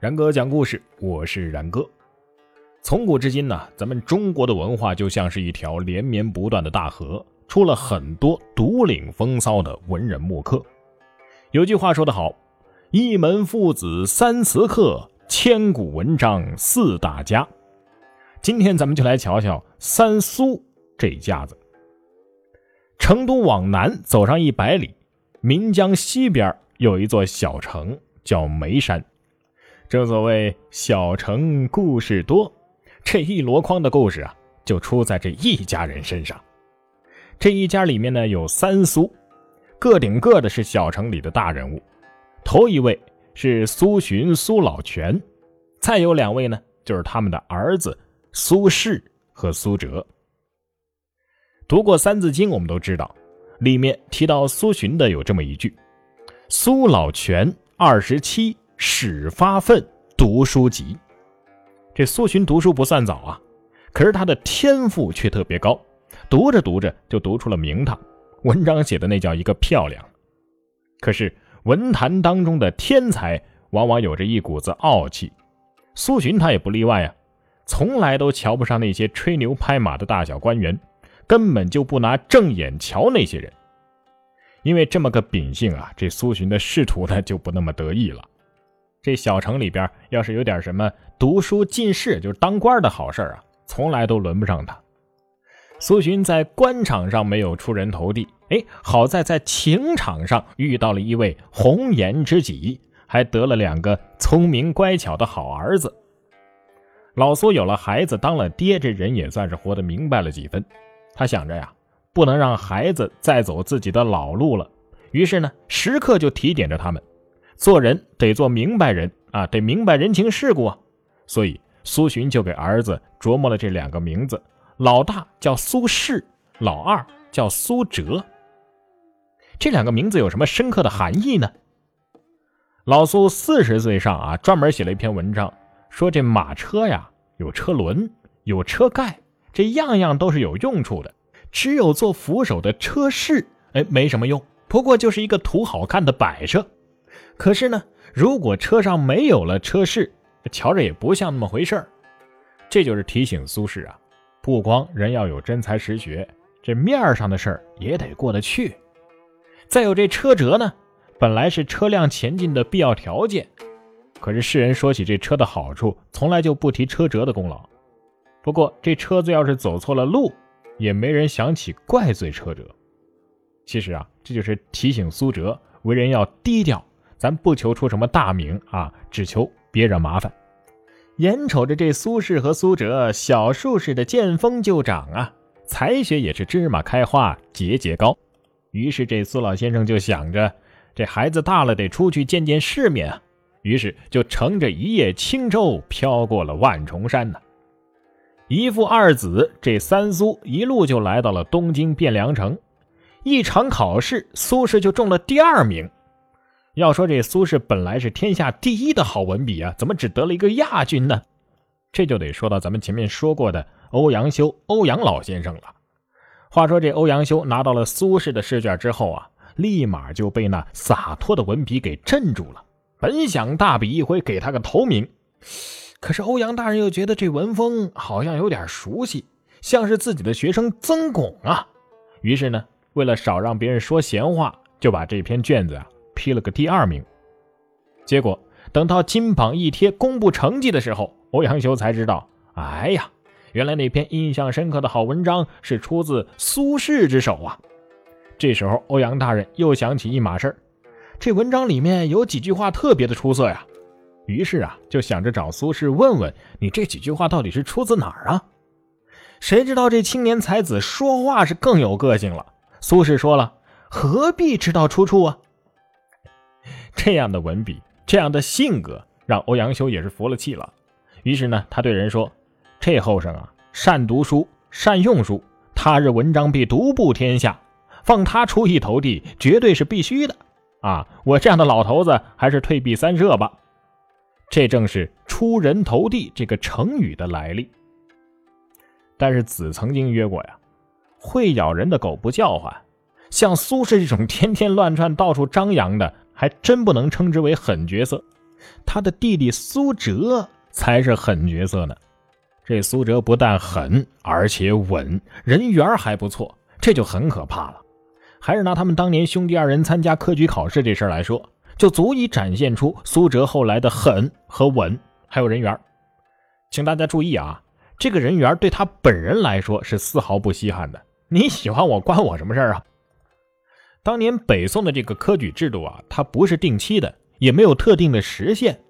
然哥讲故事，我是然哥。从古至今呢，咱们中国的文化就像是一条连绵不断的大河，出了很多独领风骚的文人墨客。有句话说得好：“一门父子三词客，千古文章四大家。”今天咱们就来瞧瞧三苏这一家子。成都往南走上一百里，岷江西边有一座小城，叫眉山。正所谓小城故事多，这一箩筐的故事啊，就出在这一家人身上。这一家里面呢有三苏，个顶个的是小城里的大人物。头一位是苏洵、苏老泉，再有两位呢，就是他们的儿子苏轼和苏辙。读过《三字经》，我们都知道，里面提到苏洵的有这么一句：“苏老泉二十七。”始发愤读书籍，这苏洵读书不算早啊，可是他的天赋却特别高，读着读着就读出了名堂，文章写的那叫一个漂亮。可是文坛当中的天才往往有着一股子傲气，苏洵他也不例外啊，从来都瞧不上那些吹牛拍马的大小官员，根本就不拿正眼瞧那些人。因为这么个秉性啊，这苏洵的仕途呢就不那么得意了。这小城里边要是有点什么读书进士，就是当官的好事啊，从来都轮不上他。苏洵在官场上没有出人头地，哎，好在在情场上遇到了一位红颜知己，还得了两个聪明乖巧的好儿子。老苏有了孩子，当了爹，这人也算是活得明白了几分。他想着呀，不能让孩子再走自己的老路了，于是呢，时刻就提点着他们。做人得做明白人啊，得明白人情世故啊，所以苏洵就给儿子琢磨了这两个名字，老大叫苏轼，老二叫苏辙。这两个名字有什么深刻的含义呢？老苏四十岁上啊，专门写了一篇文章，说这马车呀有车轮，有车盖，这样样都是有用处的，只有做扶手的车饰，哎，没什么用，不过就是一个图好看的摆设。可是呢，如果车上没有了车饰，瞧着也不像那么回事儿。这就是提醒苏轼啊，不光人要有真才实学，这面上的事儿也得过得去。再有这车辙呢，本来是车辆前进的必要条件，可是世人说起这车的好处，从来就不提车辙的功劳。不过这车子要是走错了路，也没人想起怪罪车辙。其实啊，这就是提醒苏辙为人要低调。咱不求出什么大名啊，只求别惹麻烦。眼瞅着这苏轼和苏辙小树似的见风就长啊，才学也是芝麻开花节节高。于是这苏老先生就想着，这孩子大了得出去见见世面啊。于是就乘着一叶轻舟飘过了万重山呢。一父二子这三苏一路就来到了东京汴梁城，一场考试，苏轼就中了第二名。要说这苏轼本来是天下第一的好文笔啊，怎么只得了一个亚军呢？这就得说到咱们前面说过的欧阳修欧阳老先生了。话说这欧阳修拿到了苏轼的试卷之后啊，立马就被那洒脱的文笔给镇住了。本想大笔一挥给他个头名，可是欧阳大人又觉得这文风好像有点熟悉，像是自己的学生曾巩啊。于是呢，为了少让别人说闲话，就把这篇卷子啊。批了个第二名，结果等到金榜一贴公布成绩的时候，欧阳修才知道，哎呀，原来那篇印象深刻的好文章是出自苏轼之手啊！这时候，欧阳大人又想起一码事儿，这文章里面有几句话特别的出色呀，于是啊，就想着找苏轼问问你这几句话到底是出自哪儿啊？谁知道这青年才子说话是更有个性了，苏轼说了，何必知道出处啊？这样的文笔，这样的性格，让欧阳修也是服了气了。于是呢，他对人说：“这后生啊，善读书，善用书，他日文章必独步天下，放他出一头地，绝对是必须的。啊，我这样的老头子，还是退避三舍吧。”这正是“出人头地”这个成语的来历。但是子曾经曰过呀：“会咬人的狗不叫唤。”像苏轼这种天天乱窜、到处张扬的。还真不能称之为狠角色，他的弟弟苏辙才是狠角色呢。这苏辙不但狠，而且稳，人缘还不错，这就很可怕了。还是拿他们当年兄弟二人参加科举考试这事儿来说，就足以展现出苏辙后来的狠和稳，还有人缘。请大家注意啊，这个人缘对他本人来说是丝毫不稀罕的。你喜欢我，关我什么事儿啊？当年北宋的这个科举制度啊，它不是定期的，也没有特定的时限。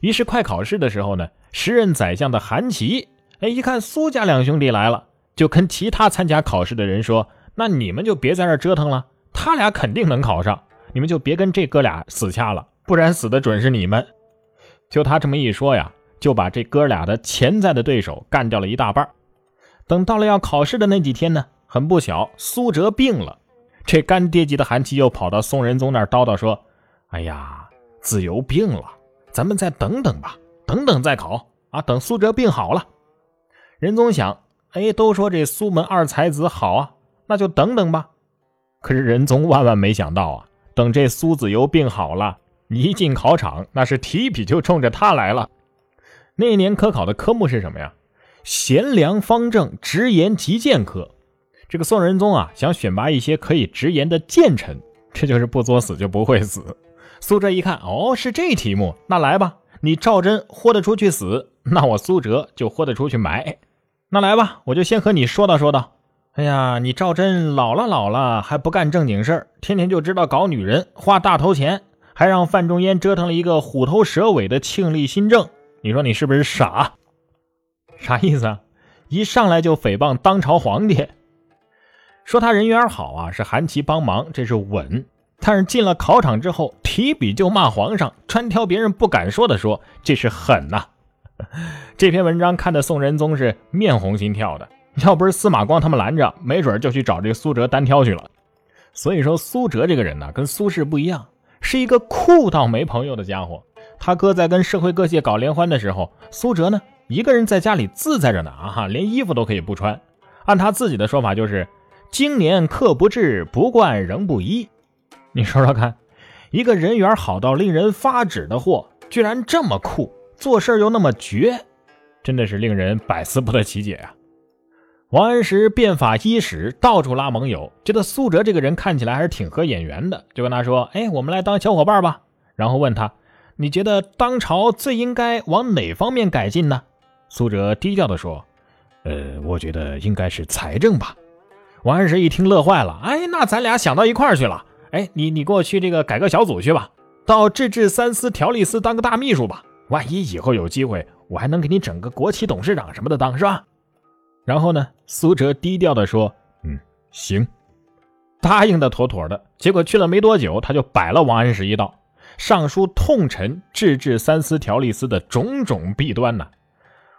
于是快考试的时候呢，时任宰相的韩琦。哎，一看苏家两兄弟来了，就跟其他参加考试的人说：“那你们就别在这折腾了，他俩肯定能考上，你们就别跟这哥俩死掐了，不然死的准是你们。”就他这么一说呀，就把这哥俩的潜在的对手干掉了一大半。等到了要考试的那几天呢，很不巧，苏辙病了，这干爹级的韩琦又跑到宋仁宗那儿叨叨说：“哎呀，子由病了，咱们再等等吧，等等再考啊，等苏辙病好了。”仁宗想，哎，都说这苏门二才子好啊，那就等等吧。可是仁宗万万没想到啊，等这苏子由病好了，一进考场，那是提笔就冲着他来了。那年科考的科目是什么呀？贤良方正直言极谏科。这个宋仁宗啊，想选拔一些可以直言的谏臣，这就是不作死就不会死。苏辙一看，哦，是这题目，那来吧，你赵祯豁得出去死，那我苏辙就豁得出去埋。那来吧，我就先和你说道说道。哎呀，你赵祯老了老了还不干正经事儿，天天就知道搞女人，花大头钱，还让范仲淹折腾了一个虎头蛇尾的庆历新政。你说你是不是傻？啥意思啊？一上来就诽谤当朝皇帝，说他人缘好啊，是韩琦帮忙，这是稳。但是进了考场之后，提笔就骂皇上，专挑别人不敢说的说，这是狠呐。这篇文章看的宋仁宗是面红心跳的，要不是司马光他们拦着，没准就去找这个苏辙单挑去了。所以说，苏辙这个人呢，跟苏轼不一样，是一个酷到没朋友的家伙。他哥在跟社会各界搞联欢的时候，苏辙呢一个人在家里自在着呢啊哈，连衣服都可以不穿。按他自己的说法就是“经年客不至，不惯仍不依”。你说说看，一个人缘好到令人发指的货，居然这么酷！做事又那么绝，真的是令人百思不得其解啊！王安石变法伊始，到处拉盟友，觉得苏辙这个人看起来还是挺合眼缘的，就跟他说：“哎，我们来当小伙伴吧。”然后问他：“你觉得当朝最应该往哪方面改进呢？”苏辙低调地说：“呃，我觉得应该是财政吧。”王安石一听乐坏了：“哎，那咱俩想到一块儿去了。哎，你你给我去这个改革小组去吧，到制治三司条例司当个大秘书吧。”万一以后有机会，我还能给你整个国企董事长什么的当，是吧？然后呢，苏辙低调的说：“嗯，行，答应的妥妥的。”结果去了没多久，他就摆了王安石一道，上书痛陈制治三司条例司的种种弊端呢。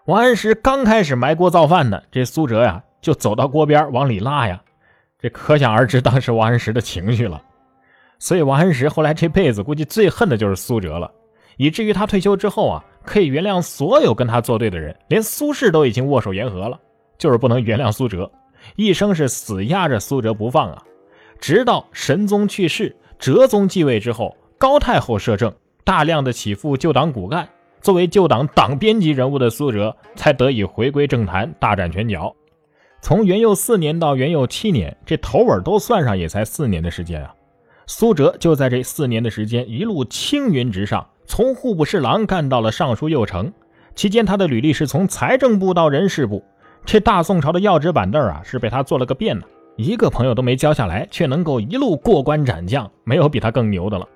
王安石刚开始埋锅造饭呢，这苏辙呀就走到锅边往里拉呀，这可想而知当时王安石的情绪了。所以王安石后来这辈子估计最恨的就是苏辙了。以至于他退休之后啊，可以原谅所有跟他作对的人，连苏轼都已经握手言和了，就是不能原谅苏辙，一生是死压着苏辙不放啊。直到神宗去世，哲宗继位之后，高太后摄政，大量的起复旧党骨干，作为旧党党编辑人物的苏辙才得以回归政坛，大展拳脚。从元佑四年到元佑七年，这头尾都算上也才四年的时间啊。苏辙就在这四年的时间一路青云直上。从户部侍郎干到了尚书右丞，期间他的履历是从财政部到人事部，这大宋朝的要职板凳啊，是被他做了个遍呢。一个朋友都没交下来，却能够一路过关斩将，没有比他更牛的了。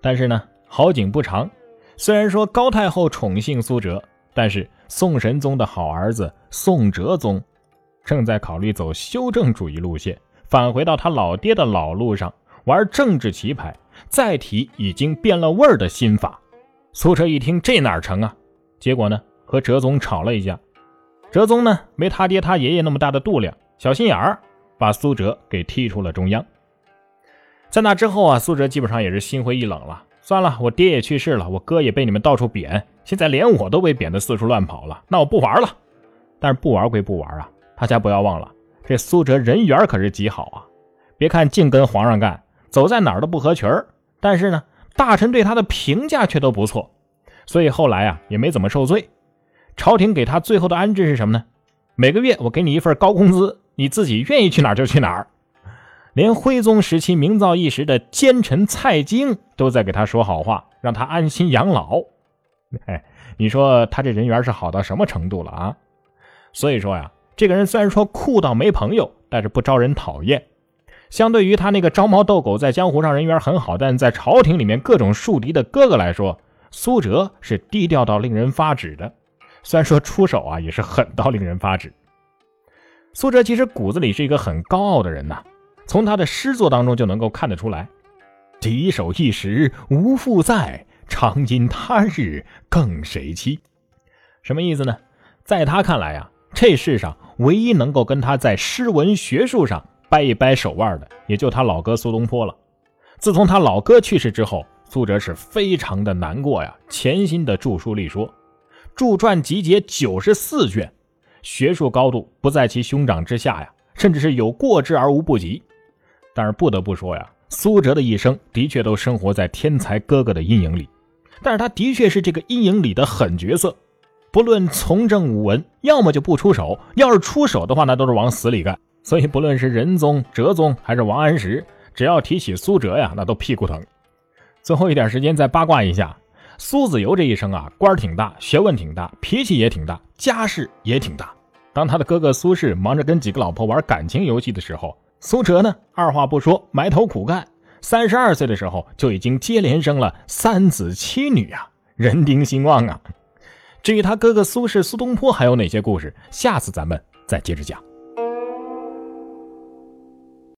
但是呢，好景不长，虽然说高太后宠幸苏辙，但是宋神宗的好儿子宋哲宗，正在考虑走修正主义路线，返回到他老爹的老路上，玩政治棋牌。再提已经变了味儿的新法，苏辙一听这哪成啊？结果呢，和哲宗吵了一架。哲宗呢，没他爹他爷爷那么大的度量，小心眼儿，把苏辙给踢出了中央。在那之后啊，苏辙基本上也是心灰意冷了。算了，我爹也去世了，我哥也被你们到处贬，现在连我都被贬得四处乱跑了，那我不玩了。但是不玩归不玩啊，大家不要忘了，这苏辙人缘可是极好啊。别看净跟皇上干。走在哪儿都不合群儿，但是呢，大臣对他的评价却都不错。所以后来啊也没怎么受罪。朝廷给他最后的安置是什么呢？每个月我给你一份高工资，你自己愿意去哪儿就去哪儿。连徽宗时期名噪一时的奸臣蔡京都在给他说好话，让他安心养老。哎，你说他这人缘是好到什么程度了啊？所以说呀，这个人虽然说酷到没朋友，但是不招人讨厌。相对于他那个招猫逗狗，在江湖上人缘很好，但在朝廷里面各种树敌的哥哥来说，苏辙是低调到令人发指的。虽然说出手啊，也是狠到令人发指。苏辙其实骨子里是一个很高傲的人呐，从他的诗作当中就能够看得出来：“敌手一时无复在，常因他日更谁欺。”什么意思呢？在他看来啊，这世上唯一能够跟他在诗文学术上。掰一掰手腕的，也就他老哥苏东坡了。自从他老哥去世之后，苏辙是非常的难过呀，潜心的著书立说，著传集结九十四卷，学术高度不在其兄长之下呀，甚至是有过之而无不及。但是不得不说呀，苏辙的一生的确都生活在天才哥哥的阴影里，但是他的确是这个阴影里的狠角色，不论从政武文，要么就不出手，要是出手的话，那都是往死里干。所以，不论是仁宗、哲宗还是王安石，只要提起苏辙呀，那都屁股疼。最后一点时间再八卦一下，苏子由这一生啊，官挺大，学问挺大，脾气也挺大，家世也挺大。当他的哥哥苏轼忙着跟几个老婆玩感情游戏的时候，苏辙呢，二话不说埋头苦干。三十二岁的时候，就已经接连生了三子七女啊，人丁兴旺啊。至于他哥哥苏轼、苏东坡还有哪些故事，下次咱们再接着讲。